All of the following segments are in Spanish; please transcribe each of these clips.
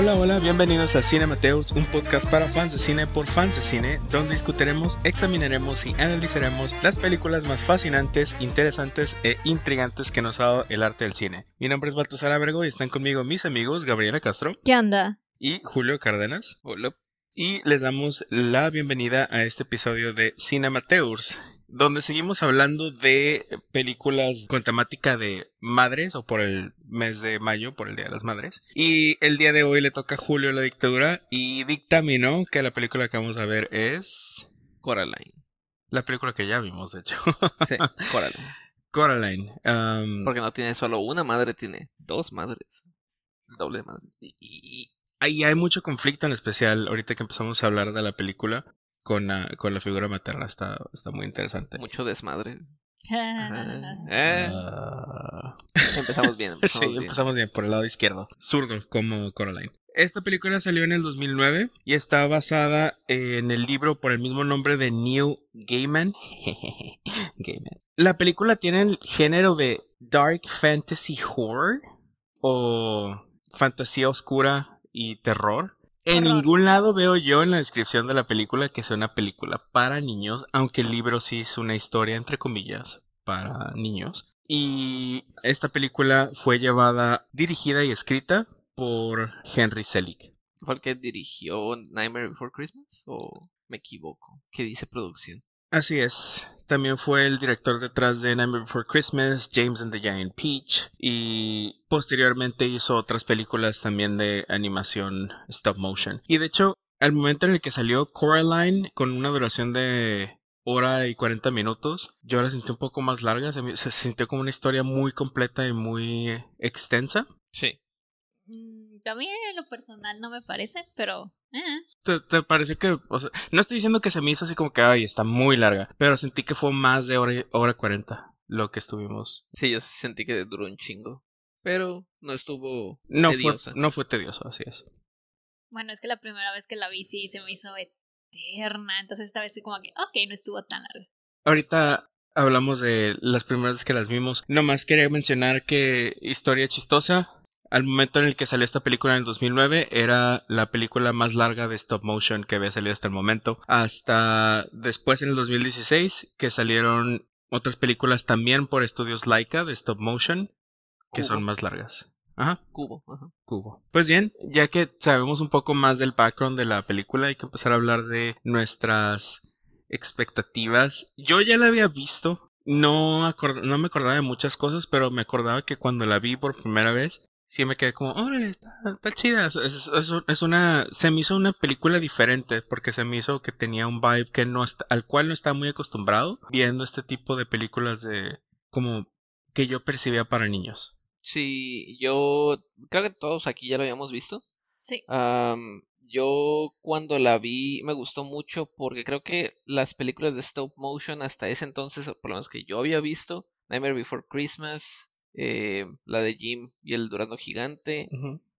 Hola, hola, bienvenidos a Cine Mateus, un podcast para fans de cine por fans de cine, donde discutiremos, examinaremos y analizaremos las películas más fascinantes, interesantes e intrigantes que nos ha dado el arte del cine. Mi nombre es Baltasar Abrego y están conmigo mis amigos Gabriela Castro. ¿Qué onda? Y Julio Cárdenas. Hola. Y les damos la bienvenida a este episodio de Cinemateurs, donde seguimos hablando de películas con temática de madres o por el mes de mayo, por el Día de las Madres. Y el día de hoy le toca a Julio la dictadura y dictaminó que la película que vamos a ver es... Coraline. La película que ya vimos, de hecho. Sí, Coraline. Coraline. um, Porque no tiene solo una madre, tiene dos madres. Doble madre. y, hay mucho conflicto en especial ahorita que empezamos a hablar de la película con la, con la figura materna. Está, está muy interesante. Mucho desmadre. Ajá. Eh, Ah. empezamos bien, Sí, empezamos bien. empezamos bien por el lado izquierdo. Zurdo, como Coraline. Esta película salió en el 2009 y está basada en el libro por el mismo nombre de Neil Gaiman. Gaiman. La película tiene el género de Dark Fantasy Horror o fantasía oscura y terror. En Horror. ningún lado veo yo en la descripción de la película que sea una película para niños, aunque el libro sí es una historia entre comillas para niños. Y esta película fue llevada, dirigida y escrita por Henry Selick. ¿Fue el que dirigió Nightmare Before Christmas? ¿O me equivoco? ¿Qué dice producción? Así es. También fue el director detrás de Nightmare Before Christmas, James and the Giant Peach y posteriormente hizo otras películas también de animación stop motion. Y de hecho, al momento en el que salió Coraline con una duración de hora y 40 minutos, yo la sentí un poco más larga, se, se sintió como una historia muy completa y muy extensa. Sí. A mí en lo personal no me parece, pero... eh. ¿Te, te parece que, o sea, no estoy diciendo que se me hizo así como que, ay, está muy larga, pero sentí que fue más de hora, hora 40 lo que estuvimos Sí, yo sentí que duró un chingo. Pero no estuvo No fue, tediosa. no fue tedioso, así es. Bueno, es que la primera vez que la vi sí se me hizo eterna, entonces esta vez sí como que, ok, no estuvo tan larga. Ahorita hablamos de las primeras veces que las vimos. Nomás quería mencionar que historia chistosa. Al momento en el que salió esta película en el 2009 era la película más larga de stop motion que había salido hasta el momento. Hasta después en el 2016 que salieron otras películas también por estudios Laika de stop motion que son más largas. Ajá. Cubo. Ajá. Cubo. Pues bien, ya que sabemos un poco más del background de la película, hay que empezar a hablar de nuestras expectativas. Yo ya la había visto, no, no me acordaba de muchas cosas, pero me acordaba que cuando la vi por primera vez, sí me quedé como, órale, está, está chida. Es, es- una, se me hizo una película diferente, porque se me hizo que tenía un vibe que no está, al cual no estaba muy acostumbrado, viendo este tipo de películas de, como, que yo percibía para niños. Sí, yo creo que todos aquí ya lo habíamos visto. Sí. Yo cuando la vi me gustó mucho porque creo que las películas de stop motion hasta ese entonces, por lo menos que yo había visto, Nightmare Before Christmas, eh, la de Jim y el Durazno Gigante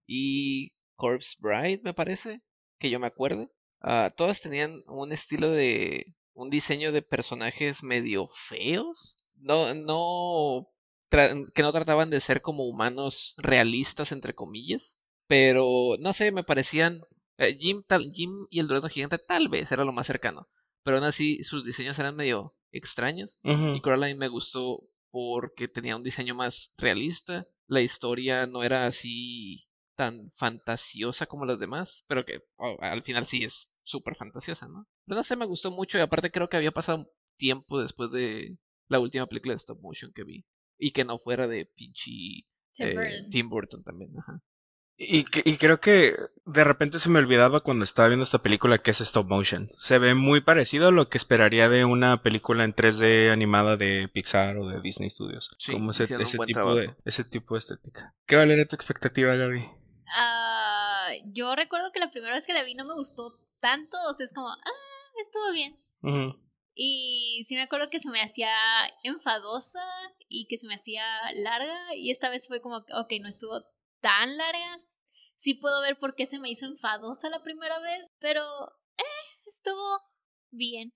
y Corpse Bride, me parece, que yo me acuerde, ah, todas tenían un estilo de un diseño de personajes medio feos, no, no, que no trataban de ser como humanos realistas entre comillas, pero no sé, me parecían eh, Jim, tal, Jim y el durazno gigante tal vez era lo más cercano, pero aún así sus diseños eran medio extraños. Ujú. Y Coraline me gustó porque tenía un diseño más realista. La historia no era así tan fantasiosa como las demás, pero que oh, al final sí es súper fantasiosa, ¿no? Pero no sé, me gustó mucho y aparte creo que había pasado tiempo después de la última película de stop motion que vi. Y que no fuera de pinche Tim eh, Burton. Tim Burton también, ajá. Y, que- y creo que de repente se me olvidaba cuando estaba viendo esta película que es stop motion. Se ve muy parecido a lo que esperaría de una película en 3D animada de Pixar o de Disney Studios. Sí, como ese, hicieron un ese buen tipo de, trabajo. ese tipo de estética. ¿Qué vale era tu expectativa, Gaby? Ah, yo recuerdo que la primera vez que la vi no me gustó tanto, o sea, es como, ah, estuvo bien. Y sí me acuerdo que se me hacía enfadosa y que se me hacía larga. Y esta vez fue como, que, ok, no estuvo tan larga. Sí puedo ver por qué se me hizo enfadosa la primera vez, pero eh, estuvo bien.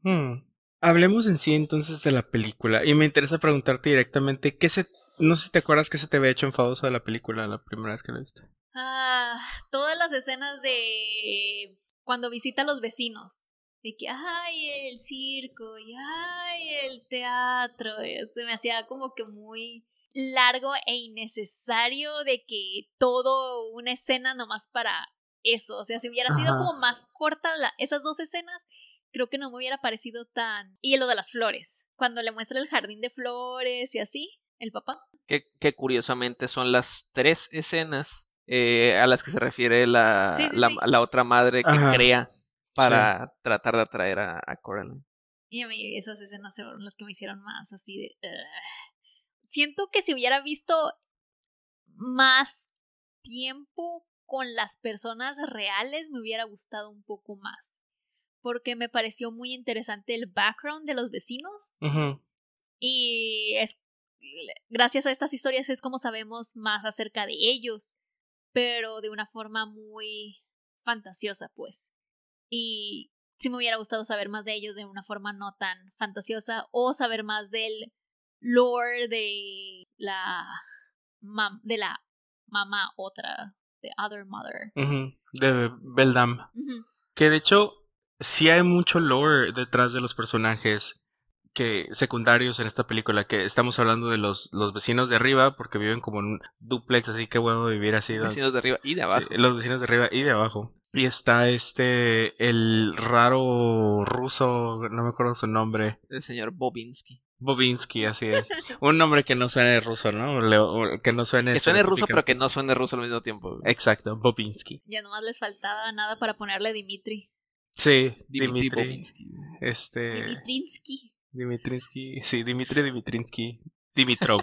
Hmm. Hablemos en sí entonces de la película. Y me interesa preguntarte directamente, ¿qué se... No sé si te acuerdas que se te había hecho enfadoso de la película la primera vez que la viste. Ah, todas las escenas de cuando visita a los vecinos. De que, ay, el circo, y ay, el teatro. Se me hacía como que muy largo e innecesario de que todo una escena nomás para eso. O sea, si hubiera sido como más corta la, esas dos escenas, creo que no me hubiera parecido tan. Y lo de las flores. Cuando le muestra el jardín de flores y así, el papá. Que, que curiosamente son las tres escenas eh, a las que se refiere la, Sí, sí, la, sí. la otra madre que Ajá. crea para tratar de atraer a, a Coraline. Y a mí esas escenas fueron las que me hicieron más así de... Siento que si hubiera visto más tiempo con las personas reales me hubiera gustado un poco más. Porque me pareció muy interesante el background de los vecinos y es gracias a estas historias es como sabemos más acerca de ellos, pero de una forma muy fantasiosa, pues. Y sí me hubiera gustado saber más de ellos de una forma no tan fantasiosa o saber más del lore de la mam- de la mamá otra, de Other Mother. De Beldam. Que de hecho, sí hay mucho lore detrás de los personajes que secundarios en esta película, que estamos hablando de los, los vecinos de arriba, porque viven como en un duplex, así que bueno vivir así. de arriba y de abajo. Sí, los vecinos de arriba y de abajo. Y está este, el raro ruso, no me acuerdo su nombre, El señor Bobinsky. Bobinsky, así es. Un nombre que no suene ruso, ¿no? Le- o que no suene... Que suene ruso, pero que no suene ruso al mismo tiempo. Exacto, Bobinsky. Ya nomás les faltaba nada para ponerle Dimitri. Sí, Dimitri Dimitri. Bobinsky. Este... Dimitrinsky. Dimitrinsky, sí, Dimitri Dimitrinsky, Dimitrov.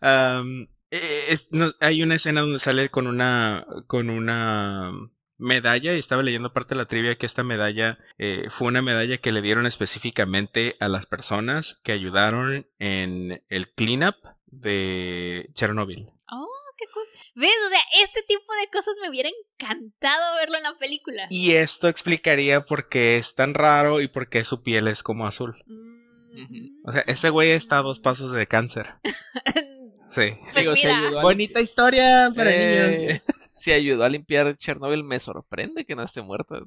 eh, es- no, hay una escena donde sale con una con una medalla y estaba leyendo parte de la trivia que esta medalla eh, fue una medalla que le dieron específicamente a las personas que ayudaron en el cleanup de Chernobyl. Oh, qué cool. ¿Ves? O sea, este tipo de cosas me hubiera encantado verlo en la película. Y esto explicaría por qué es tan raro y por qué su piel es como azul. Mm. O sea, este güey está a dos pasos de cáncer. Sí. Pues Digo, ayudó a Bonita historia para Eh, niños. Si ayudó a limpiar Chernobyl, me sorprende que no esté muerta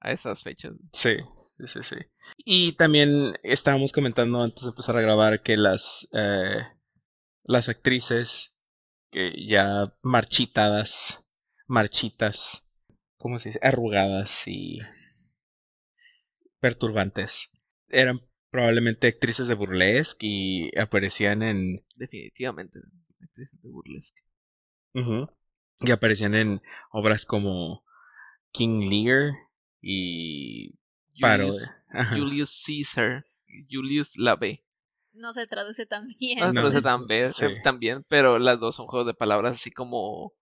a, esas fechas. Sí, sí, sí, sí. Y también estábamos comentando antes de empezar a grabar que las, eh, las actrices que ya marchitadas, marchitas, ¿cómo se dice? Arrugadas y perturbantes. Eran probablemente actrices de burlesque y aparecían en Definitivamente. actrices de burlesque. Y aparecían en obras como King Lear y Paro. Julius, Caesar. Julius la B. No se traduce tan bien. No, No. no sé tan bien, Sí. eh, también, pero las dos son juegos de palabras así como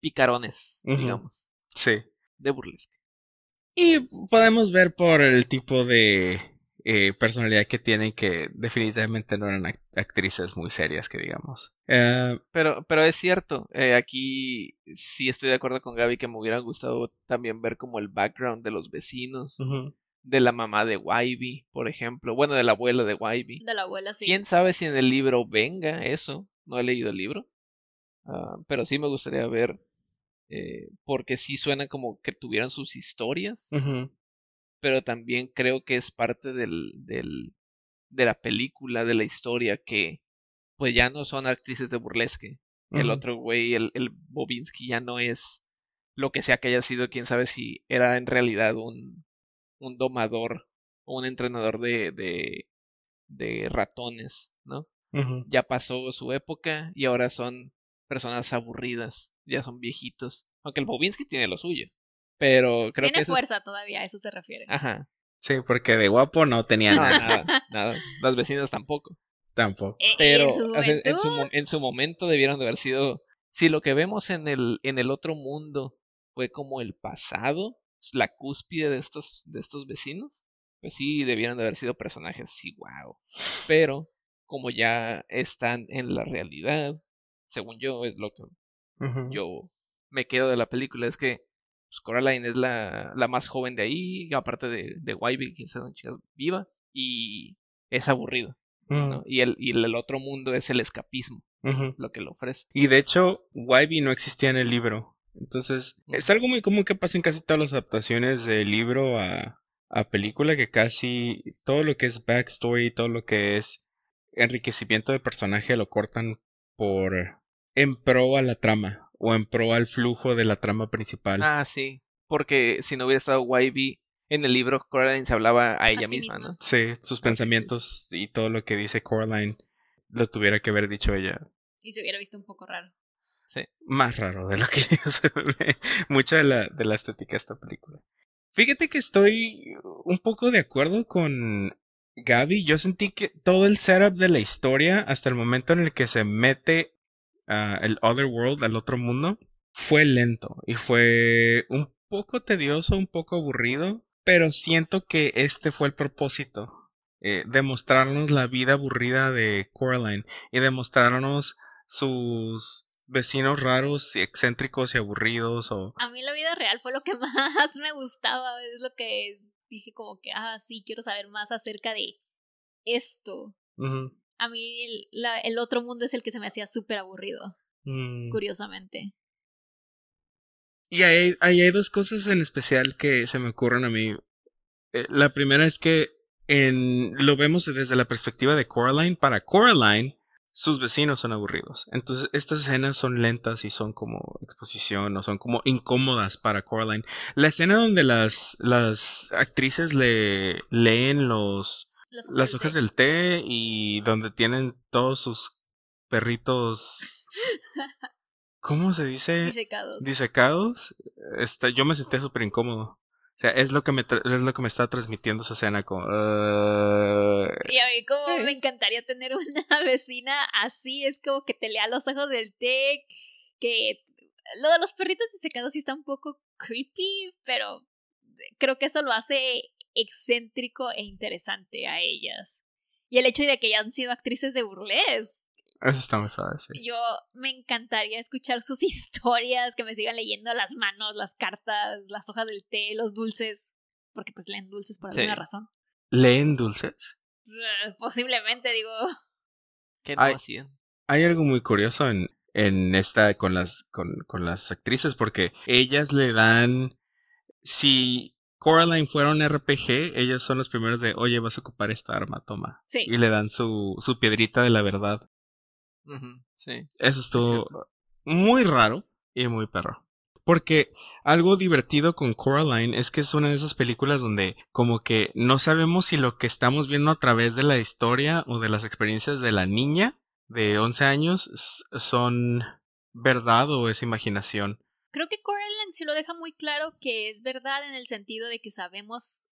picarones, digamos, Sí. de burlesque. Y podemos ver por el tipo de eh, personalidad que tienen que definitivamente no eran act- actrices muy serias, que digamos. Eh, Pero, pero es cierto, eh, aquí sí estoy de acuerdo con Gaby que me hubiera gustado también ver como el background de los vecinos, de la mamá de Wybie, por ejemplo, bueno, de la abuela de Wybie. De la abuela, sí. ¿Quién sabe si en el libro venga eso? No he leído el libro. Ah, pero sí me gustaría ver. eh, porque sí suena como que tuvieran sus historias. Ujú. Pero también creo que es parte del, del, de la película, de la historia, que pues ya no son actrices de burlesque. El otro güey, el, el Bobinsky, ya no es lo que sea que haya sido. Quién sabe si era en realidad un, un domador o un entrenador de, de, de ratones, ¿no? Ya pasó su época y ahora son personas aburridas, ya son viejitos. Aunque el Bobinsky tiene lo suyo. Pero creo que Tiene eso es- fuerza todavía, a eso se refiere. Ajá. Sí, porque de guapo no tenía No, nada nada, nada. Las vecinas tampoco. tampoco. Eh, Pero en su en, su, en momento debieron de haber sido. Si lo que vemos en el, en el otro mundo fue como el pasado, la cúspide de estos, de estos vecinos, pues sí debieron de haber sido personajes así, wow. Pero como ya están en la realidad, según yo, es lo que yo me quedo de la película, es que pues, Coraline es la, la más joven de ahí, aparte de, de Wybie, quien sea una chica viva, y es aburrido, ¿no? Ujú. Y el, y el otro mundo es el escapismo, lo que le ofrece. Y de hecho, Wybie no existía en el libro. Entonces, Mm. es algo muy común que pasa en casi todas las adaptaciones de libro a, a película, que casi todo lo que es backstory, todo lo que es enriquecimiento de personaje lo cortan por en pro a la trama o en pro al flujo de la trama principal. Ah, sí, porque si no hubiera estado Wybie en el libro, Coraline se hablaba a ella sí misma, misma. ¿no? Sí, sus pensamientos y todo lo que dice Coraline lo tuviera que haber dicho ella. Y se hubiera visto un poco raro. Sí. más raro de lo que se ve mucha de la, de la estética de esta película. Fíjate que estoy un poco de acuerdo con Gaby. Yo sentí que todo el setup de la historia hasta el momento en el que se mete a el Other World, al otro mundo, fue lento y fue un poco tedioso, un poco aburrido, pero siento que este fue el propósito. eh, demostrarnos la vida aburrida de Coraline y demostrarnos sus vecinos raros y excéntricos y aburridos o A mí la vida real fue lo que más me gustaba, es lo que dije como que, ah, sí, quiero saber más acerca de esto. A mí el, la- el otro mundo es el que se me hacía súper aburrido, mm. curiosamente. Y hay, ahí hay dos cosas en especial que se me ocurren a mí. Eh, la primera es que en, lo vemos desde la perspectiva de Coraline. Para Coraline, sus vecinos son aburridos. Entonces, estas escenas son lentas y son como exposición o son como incómodas para Coraline. La escena donde las, las actrices le leen los, Las las hojas del del té y donde tienen todos sus perritos. ¿Cómo se dice? disecados. disecados, este, yo me sentía súper incómodo. O sea, es lo que me es lo que me está transmitiendo esa escena como "Ah". Y a mí como Sí. me encantaría tener una vecina así, es como que te lea los ojos del té, que lo de los perritos disecados sí está un poco creepy, pero creo que eso lo hace excéntrico e interesante a ellas. Y el hecho de que hayan sido actrices de burlesque, Eso está muy suave, sí. yo me encantaría escuchar sus historias, que me sigan leyendo las manos, las cartas, las hojas del té, los dulces, porque pues leen dulces por Sí. alguna razón. ¿Leen dulces? Eh, Posiblemente, digo, ¿Qué no Ay. hacían? Hay algo muy curioso en, en esta con las con, con las actrices porque ellas le dan si Coraline fuera un RPG, ellas son los primeros de, oye, vas a ocupar esta arma, toma. sí. Y le dan su, su piedrita de la verdad. Sí. Eso estuvo muy raro y muy perro. Porque algo divertido con Coraline es que es una de esas películas donde como que no sabemos si lo que estamos viendo a través de la historia o de las experiencias de la niña de 11 años son verdad o es imaginación. Creo que Coraline sí lo deja muy claro que es verdad en el sentido de que sabemos,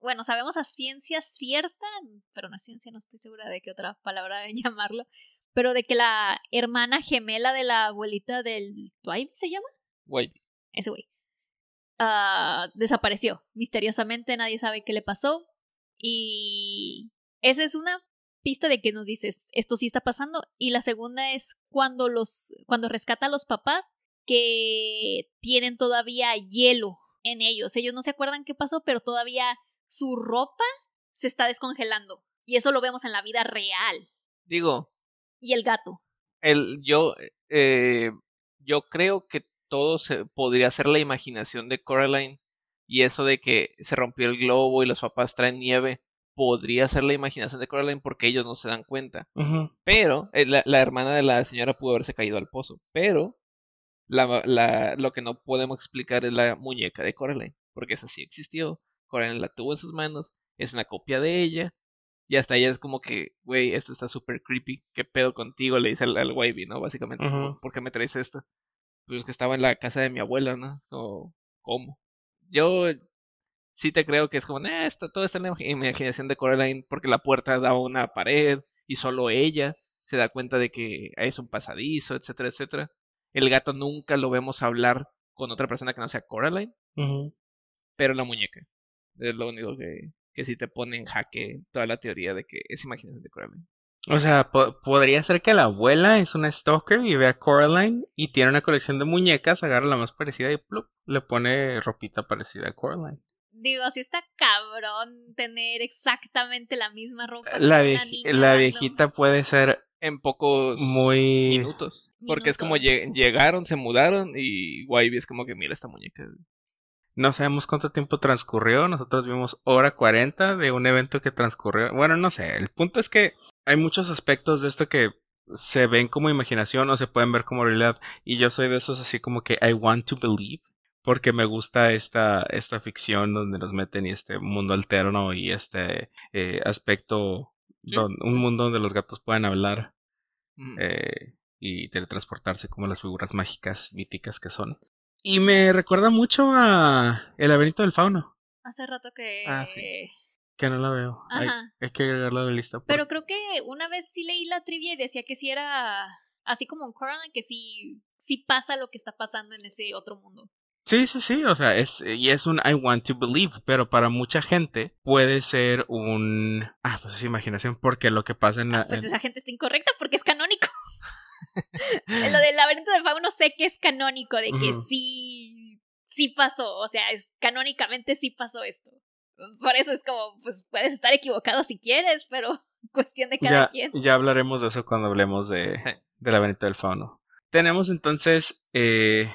bueno, sabemos a ciencia cierta, pero no ciencia, no estoy segura de qué otra palabra llamarlo, pero de que la hermana gemela de la abuelita del Twibe se llama, Wybie. ese güey, ah, desapareció misteriosamente, nadie sabe qué le pasó y esa es una pista de que nos dices esto sí está pasando y la segunda es cuando los cuando rescata a los papás que tienen todavía hielo en ellos. Ellos no se acuerdan qué pasó, pero todavía su ropa se está descongelando. Y eso lo vemos en la vida real. Digo, Y el gato. el, yo, eh, yo creo que todo se, podría ser la imaginación de Coraline y eso de que se rompió el globo y los papás traen nieve podría ser la imaginación de Coraline porque ellos no se dan cuenta. Pero eh, la, la hermana de la señora pudo haberse caído al pozo. Pero la, la, lo que no podemos explicar es la muñeca de Coraline. Porque esa sí existió. Coraline la tuvo en sus manos. Es una copia de ella. Y hasta ella es como que, güey, esto está súper creepy. ¿Qué pedo contigo? Le dice al, al Wavy, ¿no? Básicamente, Ujú. ¿por qué me traes esto? Pues que estaba en la casa de mi abuela, ¿no? Como, ¿cómo? Yo sí te creo que es como, nah, esto, todo está en la imag- imaginación de Coraline porque la puerta da a una pared y solo ella se da cuenta de que es un pasadizo, etcétera, etcétera. El gato nunca lo vemos hablar con otra persona que no sea Coraline, pero la muñeca es lo único que, que sí te pone en jaque toda la teoría de que es imaginación de Coraline. O sea, po- podría ser que la abuela es una stalker y ve a Coraline y tiene una colección de muñecas, agarra la más parecida y plup, le pone ropita parecida a Coraline. Digo, si está cabrón tener exactamente la misma ropa. que La, una vieji- niña la random. viejita puede ser En pocos muy... minutos. Porque es como llegaron, se mudaron y Wybie es como que mira esta muñeca. No sabemos cuánto tiempo transcurrió, nosotros vimos hora 40 de un evento que transcurrió. Bueno, no sé, el punto es que hay muchos aspectos de esto que se ven como imaginación o se pueden ver como realidad y yo soy de esos así como que I want to believe porque me gusta esta, esta ficción donde nos meten y este mundo alterno y este eh, aspecto. Don- un mundo donde los gatos puedan hablar eh, y teletransportarse como las figuras mágicas míticas que son. Y me recuerda mucho a El laberinto del fauno, Hace rato que. Ah, sí. que no la veo. Hay, que agregarla a la lista. por- Pero creo que una vez sí leí la trivia y decía que sí era así como en Coraline, que sí, sí pasa lo que está pasando en ese otro mundo. Sí, sí, sí, o sea, es, y es un I want to believe, pero para mucha gente puede ser un... Ah, pues es imaginación, porque lo que pasa en la... Ah, pues en- esa gente está incorrecta porque es canónico. En lo del laberinto del fauno sé que es canónico, de que sí, sí pasó, o sea, es, canónicamente sí pasó esto. Por eso es como, pues puedes estar equivocado si quieres, pero cuestión de cada ya, quien. ya hablaremos de eso cuando hablemos de, Sí. del laberinto del fauno. Tenemos entonces eh,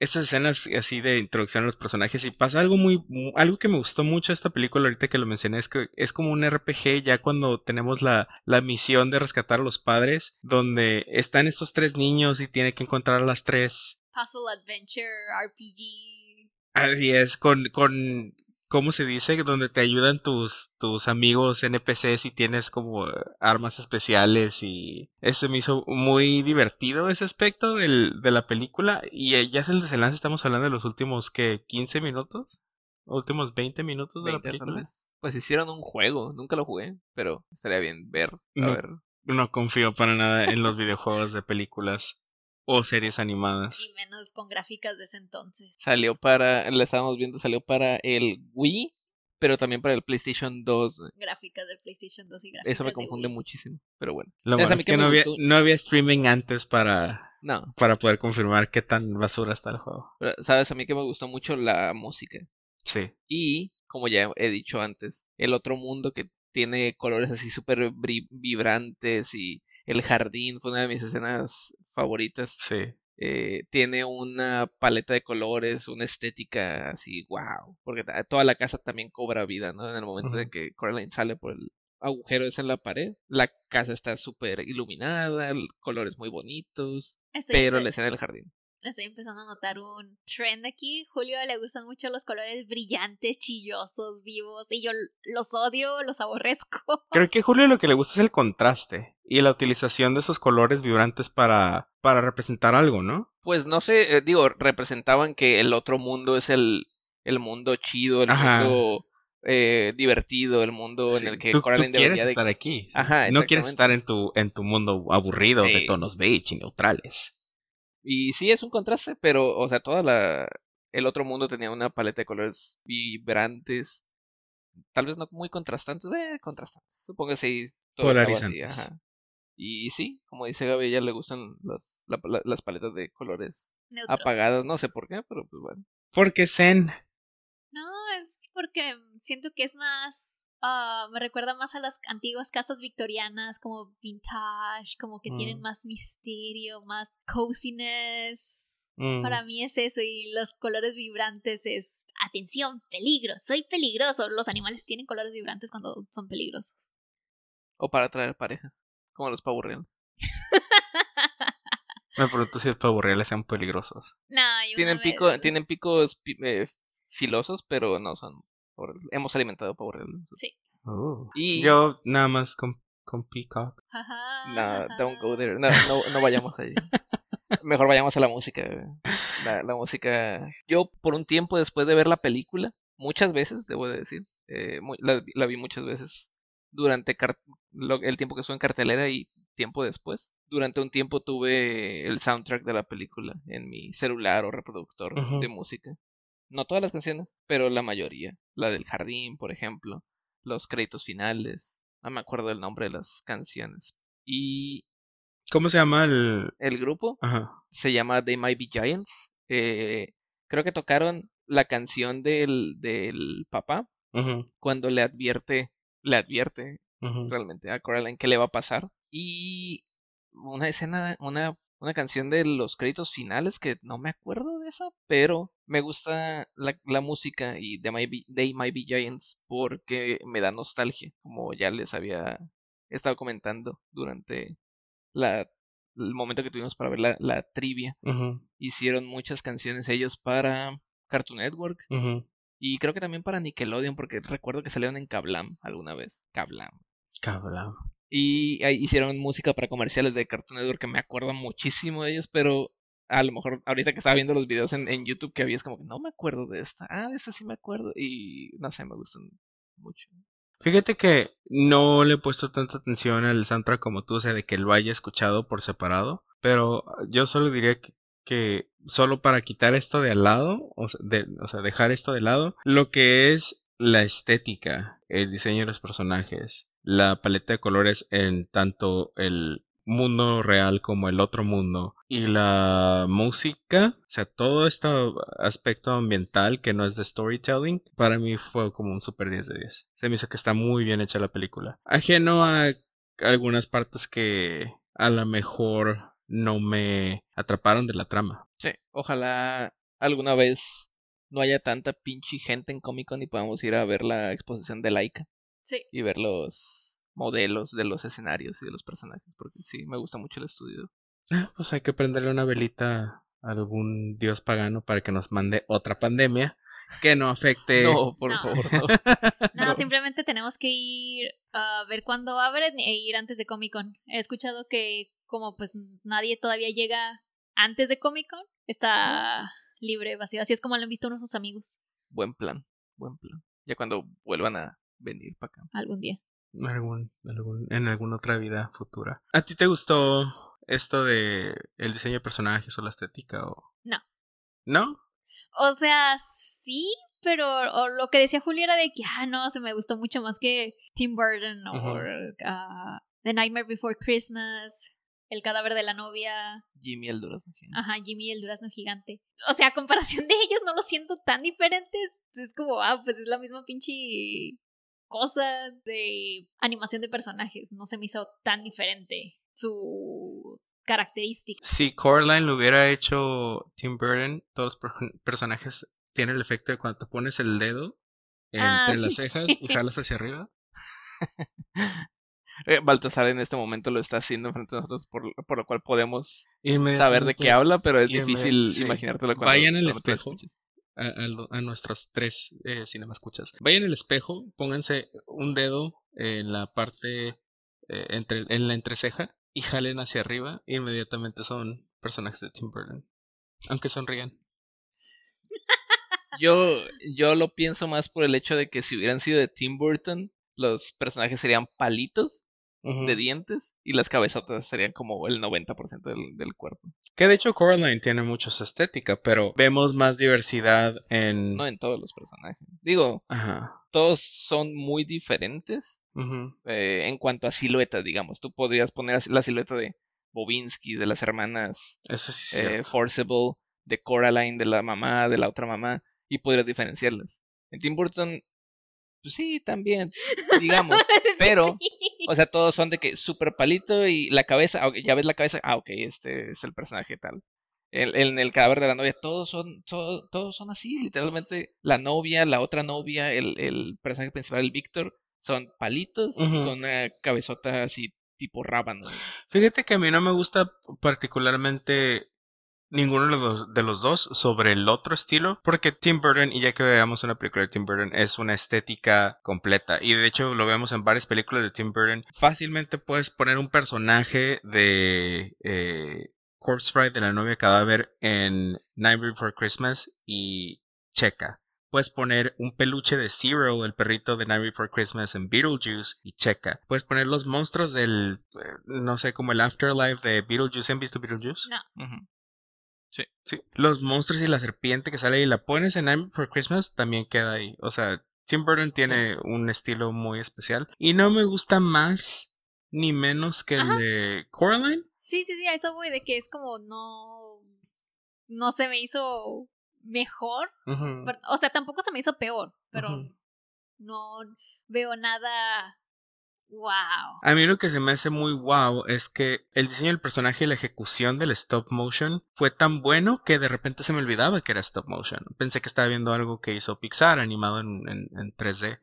estas escenas así de introducción a los personajes y pasa algo muy, mu- algo que me gustó mucho de esta película ahorita que lo mencioné es que es como un RPG ya cuando tenemos la, la misión de rescatar a los padres donde están estos tres niños y tiene que encontrar a las tres Puzzle Adventure, RPG. Así es, con, con, ¿cómo se dice? Donde te ayudan tus, tus amigos NPCs y tienes como armas especiales y eso me hizo muy divertido ese aspecto del, de la película y eh, ya es el desenlace, estamos hablando de los últimos, que 15 minutos, últimos 20 minutos de la 20 tal película. Pues hicieron un juego, nunca lo jugué, pero estaría bien ver. A No. ver. No confío para nada en los videojuegos de películas o series animadas. Y menos con gráficas de ese entonces. Salió para, la estábamos viendo, salió para el Wii, pero también para el PlayStation 2. Gráficas de PlayStation 2 y gráficas Eso me de confunde Wii. muchísimo, pero bueno. Lo ¿Sabes malo a mí es que no había, no había streaming antes para, No, para poder confirmar qué tan basura está el juego. pero sabes a mí que me gustó mucho la música. Sí. Y, como ya he dicho antes, el otro mundo que tiene colores así súper vibrantes y el jardín fue una de mis escenas favoritas. Sí. Eh, tiene una paleta de colores, una estética así, wow. Porque toda la casa también cobra vida, ¿no? En el momento de que Coraline sale por el agujero ese en la pared, la casa está súper iluminada, colores muy bonitos, Estoy, pero la escena del jardín. Estoy empezando a notar un trend aquí. Julio le gustan mucho los colores brillantes, chillosos, vivos. Y yo los odio, los aborrezco. Creo que a Julio lo que le gusta es el contraste y la utilización de esos colores vibrantes para, para representar algo, ¿no? Pues no sé, eh, digo, representaban que el otro mundo es el, el mundo chido, el Ajá. mundo eh, divertido, el mundo Sí, en el que tú, tú Coraline quieres debería de... estar aquí. Ajá, no quieres estar en tu, en tu mundo aburrido de tonos beige y neutrales. Y sí es un contraste, pero, o sea, toda la... El otro mundo tenía una paleta de colores vibrantes, tal vez no muy contrastantes, eh, contrastantes, supongo que sí, todo estaba así, Polarizantes. ajá. Y sí, como dice Gaby, a ella le gustan los, la- la- las paletas de colores Neutro. apagadas, no sé por qué, pero pues bueno. Porque Zen. No, es porque siento que es más. Ah, me recuerda más a las antiguas casas victorianas, como vintage, como que tienen Mm. más misterio, más coziness. Mm, Para mí es eso, y los colores vibrantes es. Atención, peligro, soy peligroso. Los animales tienen colores vibrantes cuando son peligrosos. O para atraer parejas, como los Rangers. Me pregunto si los pavorreales sean peligrosos. No, y una Tienen, vez- pico, tienen picos pi- eh, filosos, pero no son Power Rangers. Hemos alimentado Power Rangers. Sí. Oh. Y- Yo nada más con, con Peacock. No, don't go there. No, no, no vayamos allí. Mejor vayamos a la música. La, la música. Yo, por un tiempo después de ver la película, muchas veces, debo de decir, eh, la, la vi muchas veces durante car- lo- el tiempo que estuve en cartelera y tiempo después. Durante un tiempo tuve el soundtrack de la película en mi celular o reproductor de música. No todas las canciones, pero la mayoría. La del jardín, por ejemplo. Los créditos finales. No me acuerdo el nombre de las canciones. Y ¿Cómo se llama el...? el grupo Ajá. se llama They Might Be Giants. Eh, creo que tocaron la canción del, del papá cuando le advierte, le advierte realmente a Coraline qué le va a pasar. Y una escena, una, una canción de los créditos finales que no me acuerdo de esa, pero me gusta la, la música y They Might, Be, They Might Be Giants porque me da nostalgia, como ya les había estado comentando durante la, el momento que tuvimos para ver la, la trivia. Hicieron muchas canciones ellos para Cartoon Network y creo que también para Nickelodeon porque recuerdo que salieron en Kablam alguna vez. Kablam. Cabrón. Y hicieron música para comerciales de Cartoon Network que me acuerdo muchísimo de ellos, pero a lo mejor ahorita que estaba viendo los videos en, YouTube que había es como que no me acuerdo de esta. Ah, de esta sí me acuerdo. Y no sé, me gustan mucho. Fíjate que no le he puesto tanta atención al soundtrack como tú, o sea, de que lo haya escuchado por separado, pero yo solo diría que, solo para quitar esto de al lado, o de- o sea, dejar esto de lado, lo que es la estética, el diseño de los personajes, la paleta de colores en tanto el mundo real como el otro mundo y la música, o sea, todo este aspecto ambiental que no es de storytelling, para mí fue como un super 10 de 10. Se me hizo que está muy bien hecha la película. Ajeno a algunas partes que a lo mejor no me atraparon de la trama. Sí, ojalá alguna vez no haya tanta pinche gente en Comic Con y podamos ir a ver la exposición de Laika Sí. y ver los modelos de los escenarios y de los personajes, porque sí, me gusta mucho el estudio. Pues hay que prenderle una velita a algún dios pagano para que nos mande otra pandemia que no afecte. No, por No. favor, no. No, No. simplemente tenemos que ir a ver cuándo abren e ir antes de Comic Con. He escuchado que como pues nadie todavía llega antes de Comic Con, está libre, vacío. Así es como lo han visto nuestros amigos Buen plan, buen plan. Ya cuando vuelvan a venir para acá. algún día. En algún, algún- en alguna otra vida futura. ¿A ti te gustó esto de el diseño de personajes o la estética o No. ¿No? O sea, sí, pero o lo que decía Julia era de que, ah, no, se me gustó mucho más que Tim Burton o ah, The Nightmare Before Christmas, El cadáver de la novia, Jimmy el Durazno Gigante. ajá, Jimmy el durazno gigante. O sea, a comparación de ellos no los siento tan diferentes. Es como, ah, pues es la misma pinche cosa de animación de personajes. No se me hizo tan diferente sus características. Si Coraline lo hubiera hecho Tim Burton, todos los per- personajes tienen el efecto de cuando te pones el dedo entre Ah, las sí. cejas y jalas hacia arriba. Eh, Baltasar en este momento lo está haciendo frente a nosotros, por, por lo cual podemos saber de qué habla, pero es difícil sí. imaginártelo cuando Vayan al espejo. A, a nuestros tres eh, cinema escuchas. Vayan al espejo, pónganse un dedo en la parte eh, entre en la entreceja y jalen hacia arriba. e inmediatamente son personajes de Tim Burton. Aunque sonrían. Yo, yo lo pienso más por el hecho de que si hubieran sido de Tim Burton, los personajes serían palitos De dientes y las cabezotas serían como el 90% del, del cuerpo. Que de hecho Coraline tiene mucho estética, pero vemos más diversidad en... No en todos los personajes. Digo, Ajá. todos son muy diferentes eh, en cuanto a siluetas, digamos. Tú podrías poner la silueta de Bobinsky, de las hermanas Eso sí eh. Forcible, de Coraline, de la mamá, de la otra mamá, y podrías diferenciarlas. En Tim Burton, pues sí, también, digamos. pero-. O sea, todos son de que super palito y la cabeza, ah, ok, ya ves la cabeza, ah, ok, este es el personaje tal. En, en el cadáver de la novia, todos son, to- todos son así, literalmente. La novia, la otra novia, el, el personaje principal, el Víctor, son palitos con una cabezota así tipo rábano. Fíjate que a mí no me gusta particularmente ninguno de los, dos- de los dos sobre el otro estilo, porque Tim Burton, y ya que veamos una película de Tim Burton, es una estética completa, y de hecho lo vemos en varias películas de Tim Burton, fácilmente puedes poner un personaje de eh, Corpse Bride de la novia cadáver en Nightmare Before Christmas y checa. Puedes poner un peluche de Zero, el perrito de Night Before Christmas, en Beetlejuice y checa. Puedes poner los monstruos del, eh, no sé, como el Afterlife de Beetlejuice. ¿Han visto Beetlejuice? No. Sí. Los monstruos y la serpiente que sale ahí, la pones en Night Before Christmas, también queda ahí. O sea, Tim Burton tiene un estilo muy especial. Y no me gusta más ni menos que Ajá. el de Coraline. Sí, sí, sí, a eso voy, de que es como no. No se me hizo mejor. Pero- O sea, tampoco se me hizo peor, pero no veo nada. ¡Wow! A mí lo que se me hace muy wow es que el diseño del personaje y la ejecución del stop motion fue tan bueno que de repente se me olvidaba que era stop motion. Pensé que estaba viendo algo que hizo Pixar animado en, en- en 3D.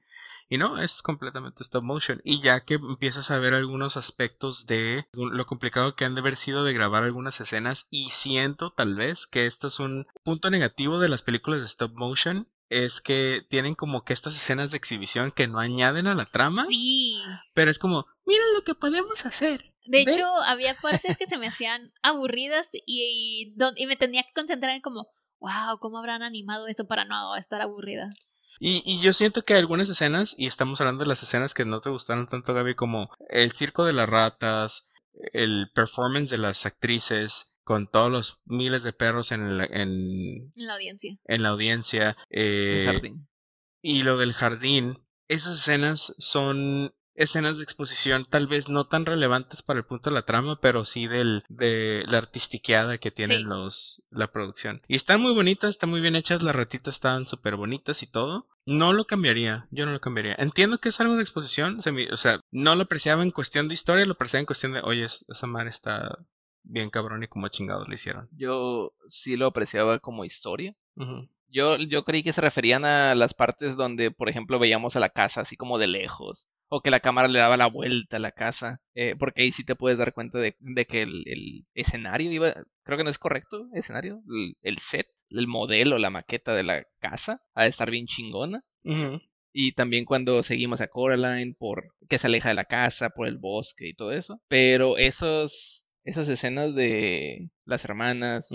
Y no, es completamente stop motion. Y ya que empiezas a ver algunos aspectos de lo complicado que han de haber sido de grabar algunas escenas, y siento tal vez que esto es un punto negativo de las películas de stop motion, es que tienen como que estas escenas de exhibición que no añaden a la trama. Sí. Pero es como, mira lo que podemos hacer. De Ve. hecho, había partes que se me hacían aburridas y, y, don- y me tenía que concentrar en como, wow, ¿cómo habrán animado eso para no estar aburrida? Y, y yo siento que algunas escenas, y estamos hablando de las escenas que no te gustaron tanto, Gaby, como el circo de las ratas, el performance de las actrices, con todos los miles de perros en, el- en, En la audiencia. en la audiencia, El eh, jardín. y lo del jardín, esas escenas son escenas de exposición tal vez no tan relevantes para el punto de la trama, pero sí del, de la artistiqueada que tienen Sí. los, la producción. Y están muy bonitas, están muy bien hechas, las ratitas están súper bonitas y todo. No lo cambiaría, yo no lo cambiaría. Entiendo que es algo de exposición, se me- o sea, no lo apreciaba en cuestión de historia, lo apreciaba en cuestión de, oye, es- esa madre está bien cabrón y como chingados le hicieron. Yo sí lo apreciaba como historia. Yo, yo creí que se referían a las partes donde, por ejemplo, veíamos a la casa así como de lejos, o que la cámara le daba la vuelta a la casa, eh, porque ahí sí te puedes dar cuenta de, de que el, el escenario iba, creo que no es correcto, escenario, el, el set, el modelo, la maqueta de la casa, ha de estar bien chingona. Y también cuando seguimos a Coraline por que se aleja de la casa, por el bosque y todo eso. Pero esos, esas escenas de las hermanas,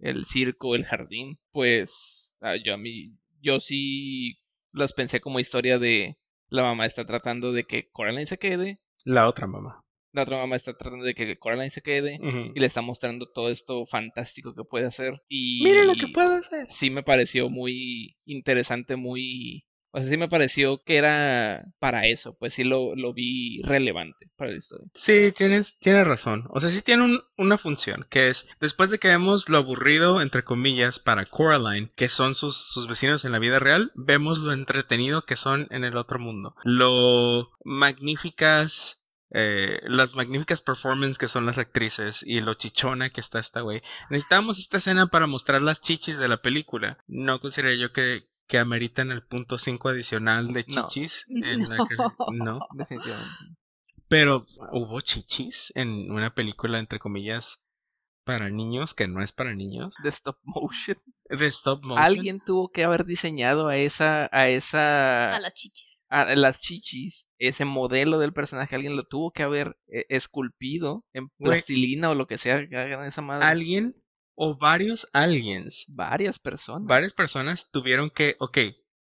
el circo, el jardín, pues ah, yo a mí, yo sí los pensé como historia de la mamá está tratando de que Coraline se quede, La otra mamá. la otra mamá está tratando de que Coraline se quede y le está mostrando todo esto fantástico que puede hacer y Mira lo que puedo hacer. sí me pareció muy interesante, muy... O sea, sí me pareció que era para eso, pues sí lo, lo vi relevante para la historia. Sí, tienes, tienes razón. O sea, sí tiene un- una función, que es, después de que vemos lo aburrido, entre comillas, para Coraline, que son sus, sus vecinos en la vida real, vemos lo entretenido que son en el otro mundo. Lo magníficas, eh, las magníficas performances que son las actrices y lo chichona que está esta güey. Necesitamos esta escena para mostrar las chichis de la película. No considero yo que, que ameritan el punto 5 adicional de No. chichis. la No. que- no. Definitivamente. Pero hubo chichis en una película, entre comillas, para niños, que no es para niños, De stop motion. de stop motion. Alguien tuvo que haber diseñado a esa, a esa, A las chichis. a las chichis, ese modelo del personaje, alguien lo tuvo que haber eh, esculpido en Güey. plastilina o lo que sea que hagan esa madre. Alguien o varios aliens, Varias personas. varias personas tuvieron que, ok,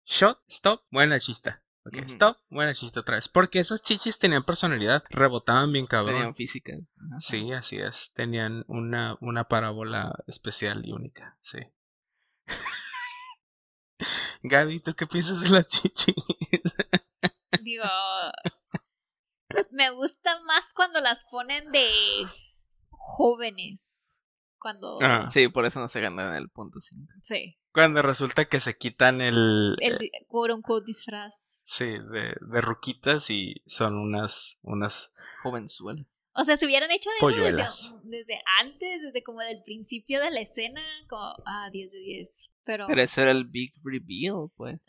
shot, stop, buena chista. Ok, stop, buena chista otra vez. Porque esas chichis tenían personalidad, rebotaban bien cabrón. Tenían físicas. Ajá. Sí, así es. Tenían una, una parábola especial y única, sí. Gaby, ¿tú qué piensas de las chichis? Digo. me gusta más cuando las ponen de jóvenes. Cuando. Ah. Sí, por eso no se ganaron el punto 5. Sí. Cuando resulta que se quitan el... El quote unquote disfraz. Sí, de, de ruquitas y son unas, unas... Jovenzuelas. O sea, si hubieran hecho eso desde, desde antes, desde como del principio de la escena, como, ah, 10 de 10. Pero, Pero eso era el big reveal, pues.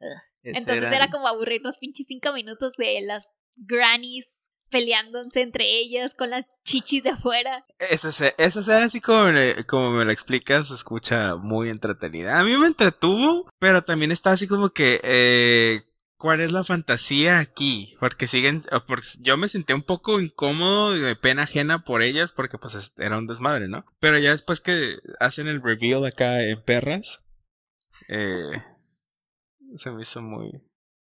Entonces era... como aburrirnos pinches 5 minutos de las grannies peleándose entre ellas con las chichis de afuera. Esa, escena- así como me, como me la explicas se escucha muy entretenida. A mí me entretuvo, pero también está así como que... Eh, ¿Cuál es la fantasía aquí? Porque siguen... porque yo me sentí un poco incómodo y de pena ajena por ellas porque pues es- era un desmadre, ¿no? Pero ya después que hacen el reveal acá en perras... Eh, se me hizo muy...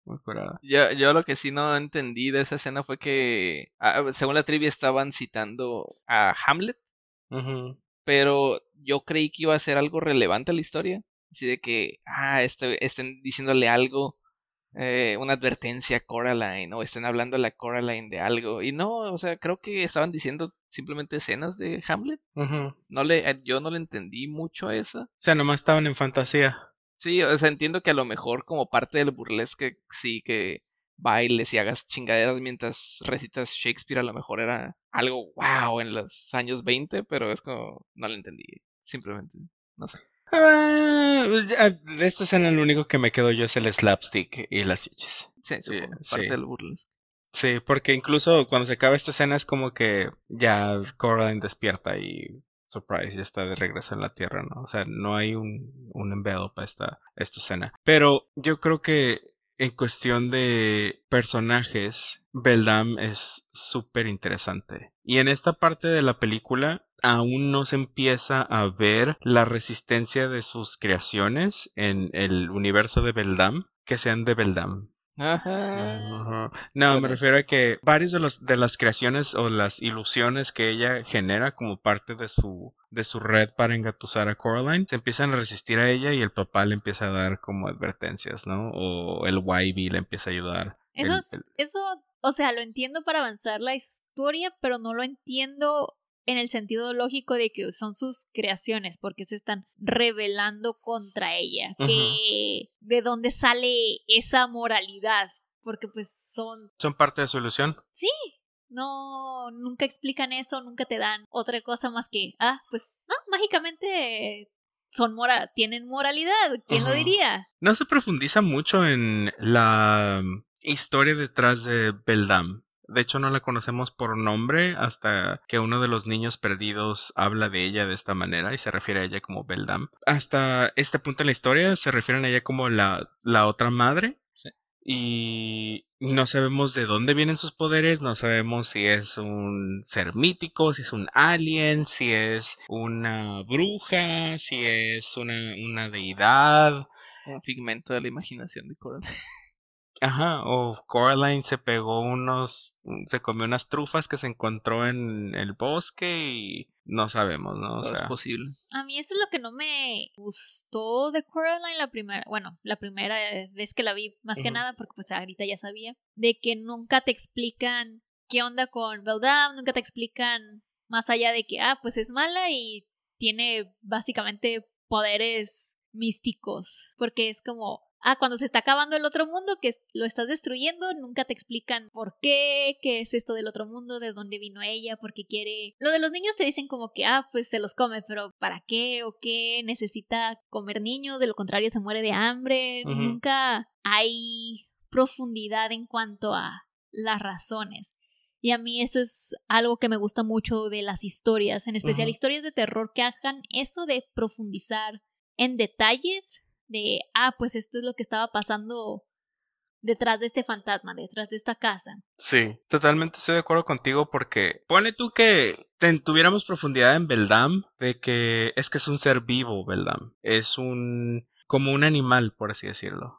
Muy curada. Yo, yo lo que sí no entendí de esa escena fue que, ah, según la trivia, estaban citando a Hamlet, pero yo creí que iba a ser algo relevante a la historia. Así de que, ah, este, estén diciéndole algo eh, una advertencia a Coraline o estén hablando a la Coraline de algo. Y no, o sea, creo que estaban diciendo simplemente escenas de Hamlet. No le, eh, yo no le entendí mucho a esa. O sea, nomás estaban en fantasía. Sí, o sea, entiendo que a lo mejor como parte del burlesque sí que bailes y hagas chingaderas mientras recitas Shakespeare a lo mejor era algo wow en los años 20, pero es como no lo entendí. Simplemente, no sé. Ah, de esta escena lo único que me quedo yo es el slapstick y las chichis. Sí, Sí, supongo, parte sí. del burlesque. Sí, porque incluso cuando se acaba esta escena es como que ya Coraline despierta y surprise, ya está de regreso en la Tierra, ¿no? O sea, no hay un, un envelope para esta, esta escena. Pero yo creo que en cuestión de personajes, Beldam es súper interesante. Y en esta parte de la película aún no se empieza a ver la resistencia de sus creaciones en el universo de Beldam que sean de Beldam. Ajá. Ajá. No, me refiero a que varias de los de las creaciones o las ilusiones que ella genera como parte de su de su red para engatusar a Coraline se empiezan a resistir a ella y el papá le empieza a dar como advertencias, ¿no? O el YB le empieza a ayudar. Eso, El- es- el- eso, o sea, lo entiendo para avanzar la historia, pero no lo entiendo en el sentido lógico de que son sus creaciones, porque se están rebelando contra ella. Que de dónde sale esa moralidad, porque pues son son parte de su ilusión. Sí, no, nunca explican eso, nunca te dan otra cosa más que, ah, pues, no, mágicamente son mora tienen moralidad, ¿quién lo diría? No se profundiza mucho en la historia detrás de Beldam. De hecho, no la conocemos por nombre hasta que uno de los niños perdidos habla de ella de esta manera y se refiere a ella como Beldam. Hasta este punto en la historia se refieren a ella como la, la otra madre. Sí. Y no sabemos de dónde vienen sus poderes, no sabemos si es un ser mítico, si es un alien, si es una bruja, si es una, una deidad. Un figmento de la imaginación de Coraline. Ajá, o Coraline se pegó unos, se comió unas trufas que se encontró en el bosque y no sabemos, ¿no? O Todo es sea, posible. A mí eso es lo que no me gustó de Coraline la primera, bueno, la primera vez que la vi, más que nada, porque pues ahorita ya sabía, de que nunca te explican qué onda con Beldam, nunca te explican más allá de que, ah, pues es mala y tiene básicamente poderes místicos, porque es como, ah, cuando se está acabando el otro mundo, que lo estás destruyendo, nunca te explican por qué, qué es esto del otro mundo, de dónde vino ella, por qué quiere... Lo de los niños te dicen como que, ah, pues se los come, pero ¿para qué o qué? Necesita comer niños, de lo contrario se muere de hambre. Nunca hay profundidad en cuanto a las razones. Y a mí eso es algo que me gusta mucho de las historias, en especial historias de terror que hagan eso de profundizar en detalles de, ah, pues esto es lo que estaba pasando detrás de este fantasma, detrás de esta casa. sí, totalmente estoy de acuerdo contigo porque pone tú que ten- tuviéramos profundidad en Beldam, de que es que es un ser vivo, Beldam, es un, como un animal, por así decirlo.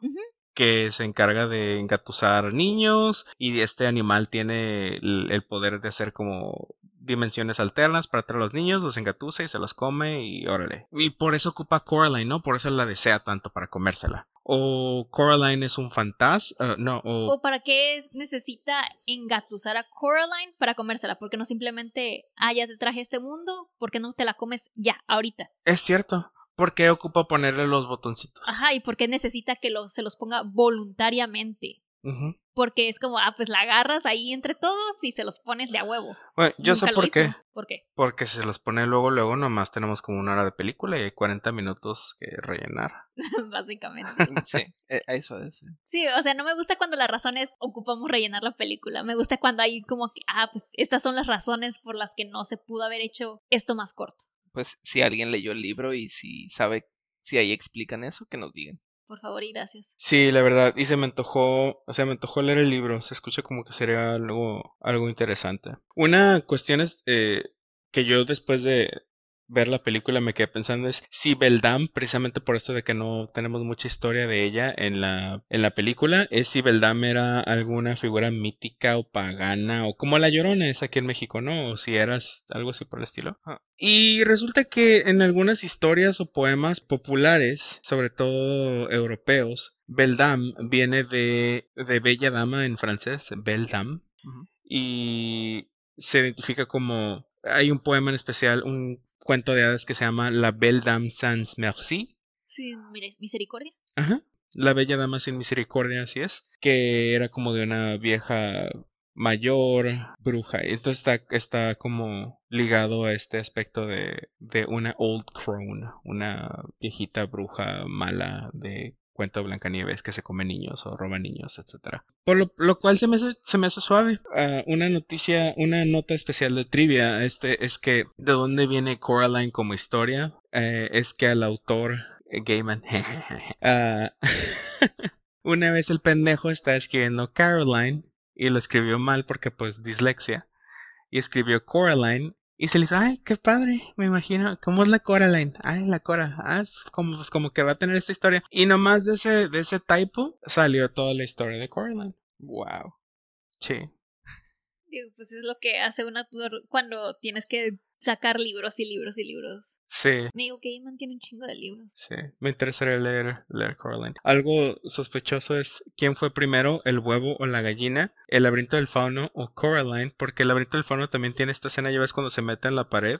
Que se encarga de engatusar niños y este animal tiene el, el poder de hacer como dimensiones alternas para traer a los niños, los engatusa y se los come y órale. Y por eso ocupa a Coraline, ¿no? Por eso la desea tanto para comérsela. O Coraline es un fantasma, no, o... ¿O para qué necesita engatusar a Coraline para comérsela? ¿Por qué no simplemente, ah, ya te traje este mundo? ¿Por qué no te la comes ya, ahorita? Es cierto. ¿Por qué ocupa ponerle los botoncitos? Ajá, ¿y por qué necesita que lo, se los ponga voluntariamente? Porque es como, ah, pues la agarras ahí entre todos y se los pones de a huevo. Bueno, yo sé Nunca por qué. ¿Por qué? Porque si se los pone luego, luego nomás tenemos como una hora de película y hay 40 minutos que rellenar. Básicamente. Sí, eh, a eso es. sí. Sí, o sea, no me gusta cuando las razones ocupamos rellenar la película. Me gusta cuando hay como que, ah, pues estas son las razones por las que no se pudo haber hecho esto más corto. Pues si alguien leyó el libro y si sabe si ahí explican eso, que nos digan. Por favor y gracias. Sí, la verdad, y se me antojó, o sea, me antojó leer el libro, se escucha como que sería algo, algo interesante. Una cuestión es eh, que yo después de ver la película me quedé pensando es si Beldam, precisamente por esto de que no tenemos mucha historia de ella en la, en la película, es si Beldam era alguna figura mítica o pagana o como la llorona es aquí en México, ¿no? O si eras algo así por el estilo. Ah. Y resulta que en algunas historias o poemas populares, sobre todo europeos, Beldam viene de, de bella dama en francés, Beldam, y se identifica como hay un poema en especial, un cuento de hadas que se llama La Belle Dame sans merci. Sí, misericordia. Ajá. La Bella Dama sin Misericordia, así es. Que era como de una vieja mayor bruja. Entonces está, está como ligado a este aspecto de, de una old crone, una viejita bruja mala de cuento de Blancanieves que se come niños o roba niños, etcétera. Por lo, lo cual se me hace, se me hace suave. Ah, una noticia, una nota especial de trivia este es que de dónde viene Coraline como historia Eh, es que al autor eh, Gaiman ah, una vez el pendejo está escribiendo Caroline y lo escribió mal porque pues dislexia y escribió Coraline y se le dice, ay, qué padre, me imagino, ¿cómo es la Coraline? Ay, la Cora, ah, como, pues, como que va a tener esta historia. Y nomás de ese, de ese typo salió toda la historia de Coraline. Wow. Sí. Digo, pues es lo que hace un autor cuando tienes que sacar libros y libros y libros. Sí, Neil Gaiman tiene un chingo de libros. sí. Me interesaría leer, leer Coraline. Algo sospechoso es quién fue primero, el huevo o la gallina, el laberinto del fauno o Coraline, porque el laberinto del fauno también tiene esta escena, ya ves cuando se mete en la pared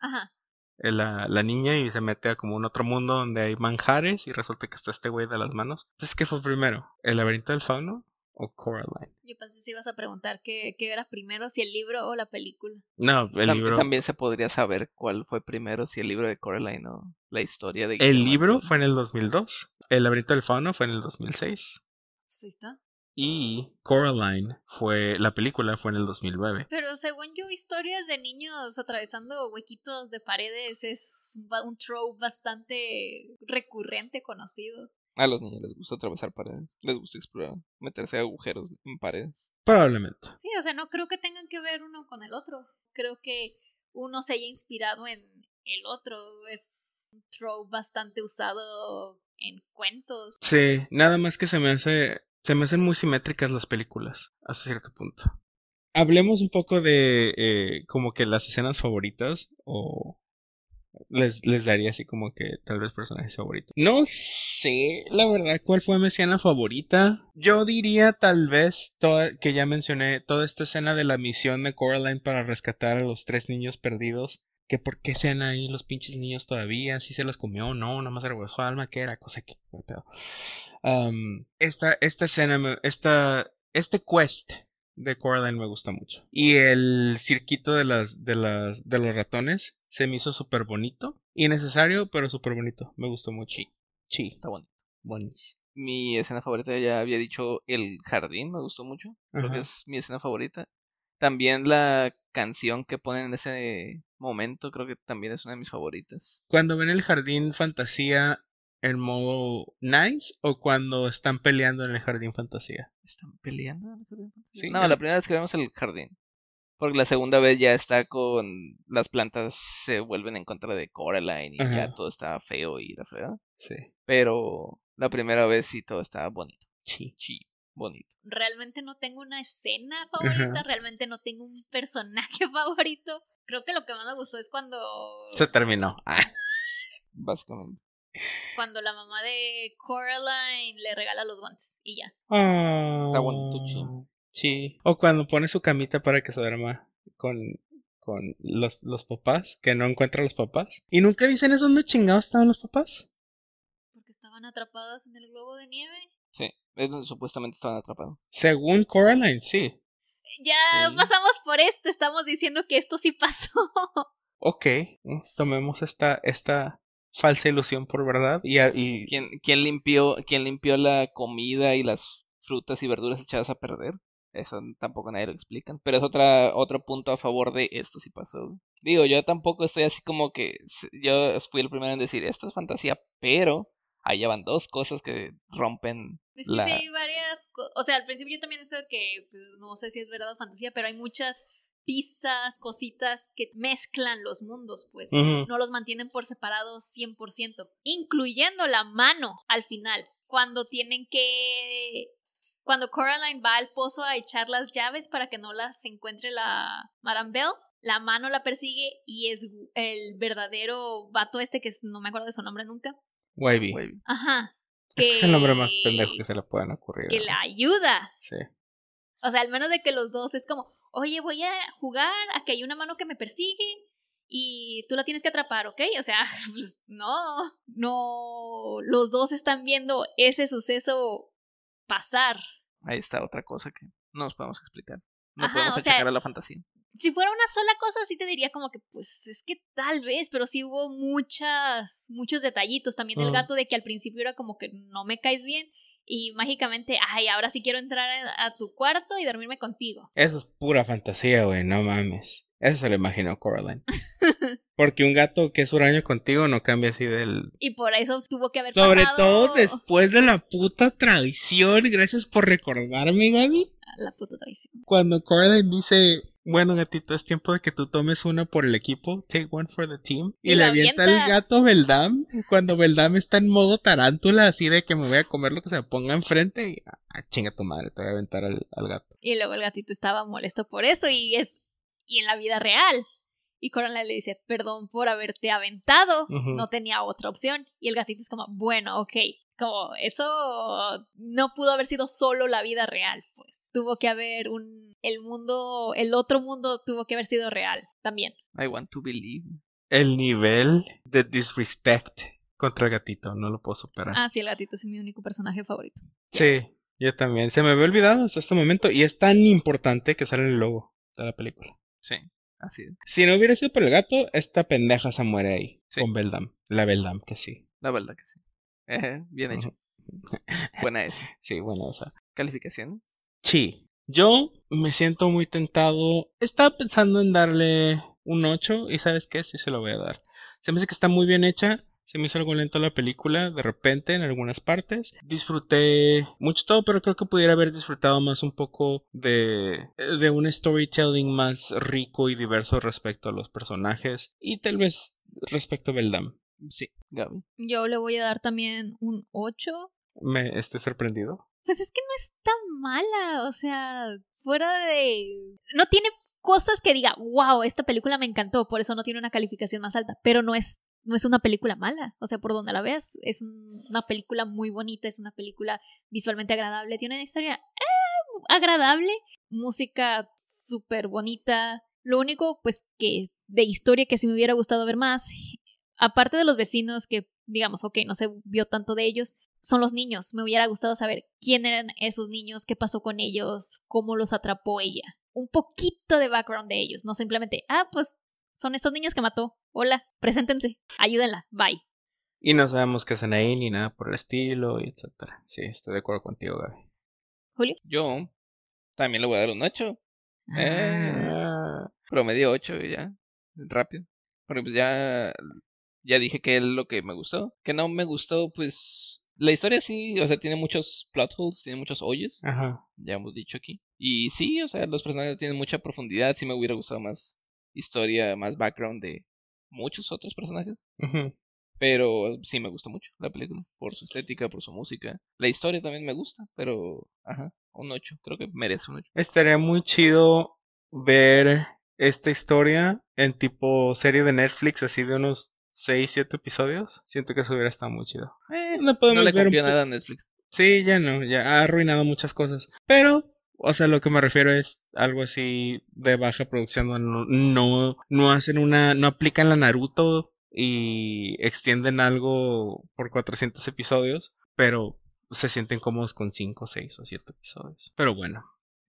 Ajá. eh, la, la niña y se mete a como un otro mundo donde hay manjares y resulta que está este güey de las manos. Entonces, ¿qué fue primero? ¿El laberinto del fauno o Coraline? Yo pensé si ibas a preguntar qué, qué era primero, si el libro o la película. No, el libro. También se podría saber cuál fue primero, si el libro de Coraline o la historia de El libro fue en el 2002. El laberinto del fauno fue en el 2006. Pues ahí está. Y Coraline fue, la película fue en el 2009. Pero según yo, historias de niños atravesando huequitos de paredes es un trope bastante recurrente, conocido. A los niños les gusta atravesar paredes, les gusta explorar, meterse a agujeros en paredes. Probablemente. Sí, o sea, no creo que tengan que ver uno con el otro. Creo que uno se haya inspirado en el otro. Es un trope bastante usado en cuentos. Sí, nada más que se me hace, se me hacen muy simétricas las películas, hasta cierto punto. Hablemos un poco de eh, como que las escenas favoritas o les, les daría así como que tal vez personajes favoritos. No sé, la verdad, cuál fue mi escena favorita. Yo diría tal vez toda, que ya mencioné toda esta escena de la misión de Coraline para rescatar a los tres niños perdidos. Que por qué sean ahí los pinches niños todavía, si se los comió o no, nomás regresó alma, que era cosa que. Um, esta, esta escena, esta, este quest de Coraline me gusta mucho. Y el cirquito de las, de las, de los ratones se me hizo súper bonito. Innecesario, pero súper bonito. Me gustó mucho. Sí, Está bonito. buenísimo. Mi escena favorita ya había dicho El Jardín, me gustó mucho. Creo Ajá. que es mi escena favorita. También la canción que ponen en ese momento, creo que también es una de mis favoritas. Cuando ven el jardín fantasía en modo nice o cuando están peleando en el jardín fantasía. ¿Están peleando en el Jardín Fantasía? Sí, no, el- la primera vez que vemos el jardín. Porque la segunda vez ya está con las plantas se vuelven en contra de Coraline y ya todo está feo y la fregada. Sí. Pero la primera vez sí todo está bonito. Sí. Sí, bonito. Realmente no tengo una escena favorita, Ajá. realmente no tengo un personaje favorito. Creo que lo que más me gustó es cuando, Se terminó. Ah. Básicamente. cuando la mamá de Coraline le regala los guantes y ya. Está bonito, sí. O cuando pone su camita para que se duerma con, con los, los papás, que no encuentra a los papás. Y nunca dicen eso dónde chingados estaban los papás. Porque estaban atrapadas en el globo de nieve. Sí, es donde supuestamente estaban atrapados. Según Coraline, sí. Ya Sí. pasamos por esto, estamos diciendo que esto sí pasó. Ok. Tomemos esta, esta falsa ilusión por verdad. Y, a- y ¿Quién, quién limpió, quién limpió la comida y las frutas y verduras echadas a perder? Eso tampoco nadie lo explican. Pero es otra, otro punto a favor de esto sí pasó. Digo, yo tampoco estoy así como que. Yo fui el primero en decir esto es fantasía, pero ahí ya van dos cosas que rompen Es que la. sí hay varias O sea, al principio yo también estaba que pues, no sé si es verdad o fantasía, pero hay muchas pistas, cositas que mezclan los mundos, pues. No los mantienen por separado 100%, incluyendo la mano al final, cuando tienen que... Cuando Coraline va al pozo a echar las llaves para que no las encuentre la Madame Bell, la mano la persigue y es el verdadero vato este que no me acuerdo de su nombre nunca. Wavy. Ajá. Es que es el nombre más pendejo que se le pueden ocurrir. que ¿no? la ayuda. Sí. O sea, al menos de que los dos es como, oye, voy a jugar a que hay una mano que me persigue y tú la tienes que atrapar, ¿ok? O sea, pues, no, no, los dos están viendo ese suceso pasar. Ahí está otra cosa que no nos podemos explicar. No Ajá, podemos o sea, achacar a la fantasía. Si fuera una sola cosa, sí te diría como que, pues es que tal vez, pero sí hubo muchas, muchos detallitos. También el Mm. gato de que al principio era como que no me caes bien y mágicamente, ay, ahora sí quiero entrar a, a tu cuarto y dormirme contigo. Eso es pura fantasía, güey, no mames. Eso se lo imaginó Coraline. Porque un gato que es huraño contigo no cambia así del... Y por eso tuvo que haber Sobre pasado todo después de la puta traición. Gracias por recordarme, Gaby. la puta traición. Cuando Coraline dice, bueno gatito, es tiempo de que tú tomes una por el equipo, take one for the team. Y, Y le avienta avienta. el gato Beldam, cuando Beldam está en modo tarántula, así de que me voy a comer lo que se me ponga enfrente. Y, ah, chinga tu madre, te voy a aventar al, al gato. Y luego el gatito estaba molesto por eso y es y en la vida real. Y Coraline le dice, perdón por haberte aventado, no tenía otra opción. Y el gatito es como, bueno, ok, como eso no pudo haber sido solo la vida real, pues. Tuvo que haber un, el mundo, el otro mundo tuvo que haber sido real también. I want to believe. El nivel de disrespect contra el gatito, no lo puedo superar. Ah, sí, el gatito es mi único personaje favorito. Sí, yo también. Se me había olvidado hasta este momento y es tan importante que sale en el logo de la película. Sí, así es. Si no hubiera sido por el gato, esta pendeja se muere ahí. Sí. Con Beldam. La Beldam, que sí. La verdad que sí. Ejé, bien hecho. Buena esa. Sí, bueno, o sea. ¿Calificaciones? Sí. Yo me siento muy tentado. Estaba pensando en darle un 8 y ¿sabes qué? Sí se lo voy a dar. Se me hace que está muy bien hecha. Se me hizo algo lento la película, de repente, en algunas partes. Disfruté mucho todo, pero creo que pudiera haber disfrutado más un poco de, de un storytelling más rico y diverso respecto a los personajes. Y tal vez respecto a Beldam. Sí, Gaby. Yo le voy a dar también un 8. Me estoy sorprendido. Pues es que no es tan mala, o sea, fuera de... No tiene cosas que diga, wow, esta película me encantó, por eso no tiene una calificación más alta, pero no es, no es una película mala, o sea, por donde la veas, es un- una película muy bonita, es una película visualmente agradable, tiene una historia eh, agradable, música súper bonita, lo único pues que de historia que sí me hubiera gustado ver más, aparte de los vecinos que digamos, ok, no se vio tanto de ellos, son los niños. Me hubiera gustado saber quién eran esos niños, qué pasó con ellos, cómo los atrapó ella. Un poquito de background de ellos, no simplemente, ah, pues son estos niños que mató. Hola, preséntense, ayúdenla, bye. Y no sabemos qué hacen ahí ni nada por el estilo, y etcétera. Sí, estoy de acuerdo contigo, Gaby. Julio. Yo también le voy a dar un 8. Eh. Ah, Promedio 8 y ya. Rápido. Porque pues ya. Ya dije que es lo que me gustó. Que no me gustó, pues. La historia sí, o sea, tiene muchos plot holes, tiene muchos hoyos. Ajá. Ya hemos dicho aquí. Y sí, o sea, los personajes tienen mucha profundidad. Sí me hubiera gustado más historia, más background de muchos otros personajes. Pero sí me gustó mucho la película. Por su estética, por su música. La historia también me gusta, pero. Ajá, un 8. Creo que merece un 8. Estaría muy chido ver esta historia en tipo serie de Netflix, así de unos 6, 7 episodios. Siento que eso hubiera estado muy chido. Eh, no No podemos le ver un nada a Netflix. Sí, ya no, ya ha arruinado muchas cosas. Pero, o sea, lo que me refiero es algo así de baja producción. No, no, no hacen una, no aplican la Naruto y extienden algo por 400 episodios, pero se sienten cómodos con 5, 6 o 7 episodios. Pero bueno,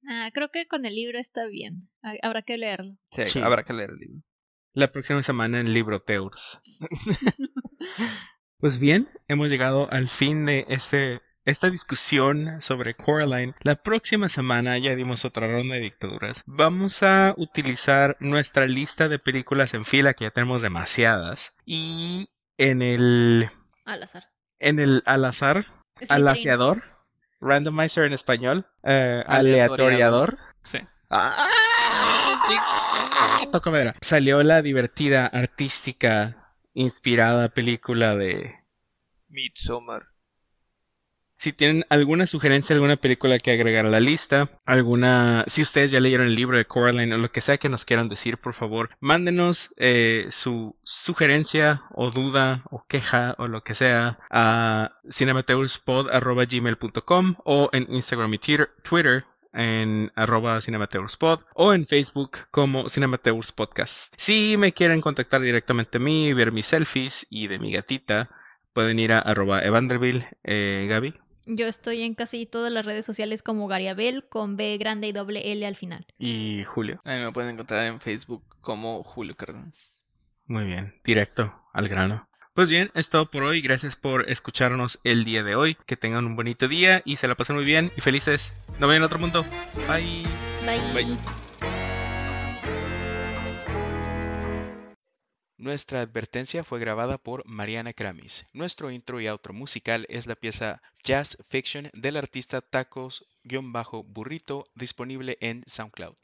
Ah, creo que con el libro está bien. Ha- Habrá que leerlo. Sí, Sí. habrá que leer el libro. la próxima semana en Libroteurs. Pues bien, hemos llegado al fin de este, esta discusión sobre Coraline. La próxima semana ya dimos otra ronda de dictaduras. Vamos a utilizar nuestra lista de películas en fila, que ya tenemos demasiadas. Y en el, Al azar. en el al azar, Slytherin. alaciador, randomizer en español, eh, Aleatoriador. aleatoriador. Sí. ¡Ah! ¡Ah! Toco madera. Salió la divertida, artística, inspirada película de Midsommar. Si tienen alguna sugerencia, alguna película que agregar a la lista, alguna, si ustedes ya leyeron el libro de Coraline o lo que sea que nos quieran decir, por favor, mándenos eh, su sugerencia o duda o queja o lo que sea a cinemateurspod.gmail.com o en Instagram y Twitter, en arroba cinemateurspod o en Facebook como Cinemateurs Podcast. Si me quieren contactar directamente a mí, ver mis selfies y de mi gatita, pueden ir a arroba eh, Gaby. Yo estoy en casi todas las redes sociales como Gariabel con B grande y doble L al final. Y Julio. A mí me pueden encontrar en Facebook como Julio Cárdenas. Muy bien, directo al grano. Pues bien, es todo por hoy. Gracias por escucharnos el día de hoy. Que tengan un bonito día y se la pasen muy bien y felices. No vayan a otro mundo. Bye. Bye. Bye. Nuestra advertencia fue grabada por Mariana Kramis. Nuestro intro y outro musical es la pieza Jazz Fiction del artista Tacos-Burrito disponible en SoundCloud.